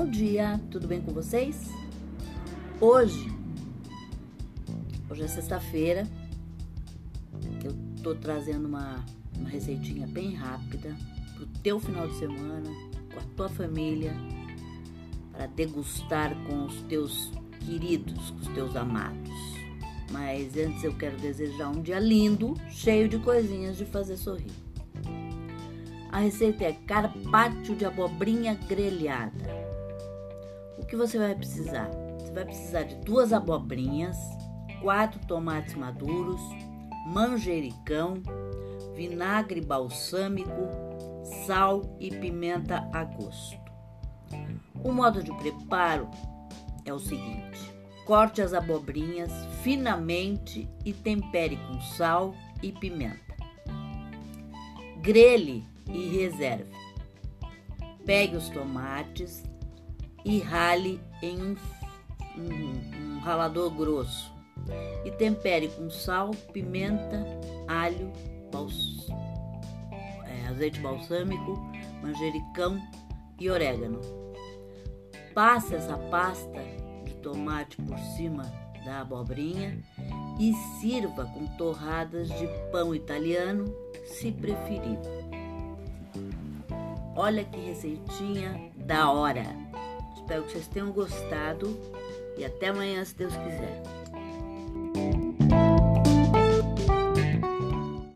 dia, tudo bem com vocês? Hoje, hoje é sexta-feira, eu tô trazendo uma, uma receitinha bem rápida pro teu final de semana, com a tua família, para degustar com os teus queridos, com os teus amados. Mas antes eu quero desejar um dia lindo, cheio de coisinhas de fazer sorrir. A receita é carpaccio de abobrinha grelhada. O que você vai precisar? Você vai precisar de duas abobrinhas, quatro tomates maduros, manjericão, vinagre balsâmico, sal e pimenta a gosto. O modo de preparo é o seguinte: corte as abobrinhas finamente e tempere com sal e pimenta. Grelhe e reserve. Pegue os tomates e rale em um, um, um ralador grosso e tempere com sal, pimenta, alho, bals, é, azeite balsâmico, manjericão e orégano. Passe essa pasta de tomate por cima da abobrinha e sirva com torradas de pão italiano, se preferir. Olha que receitinha da hora! Espero que vocês tenham gostado e até amanhã, se Deus quiser.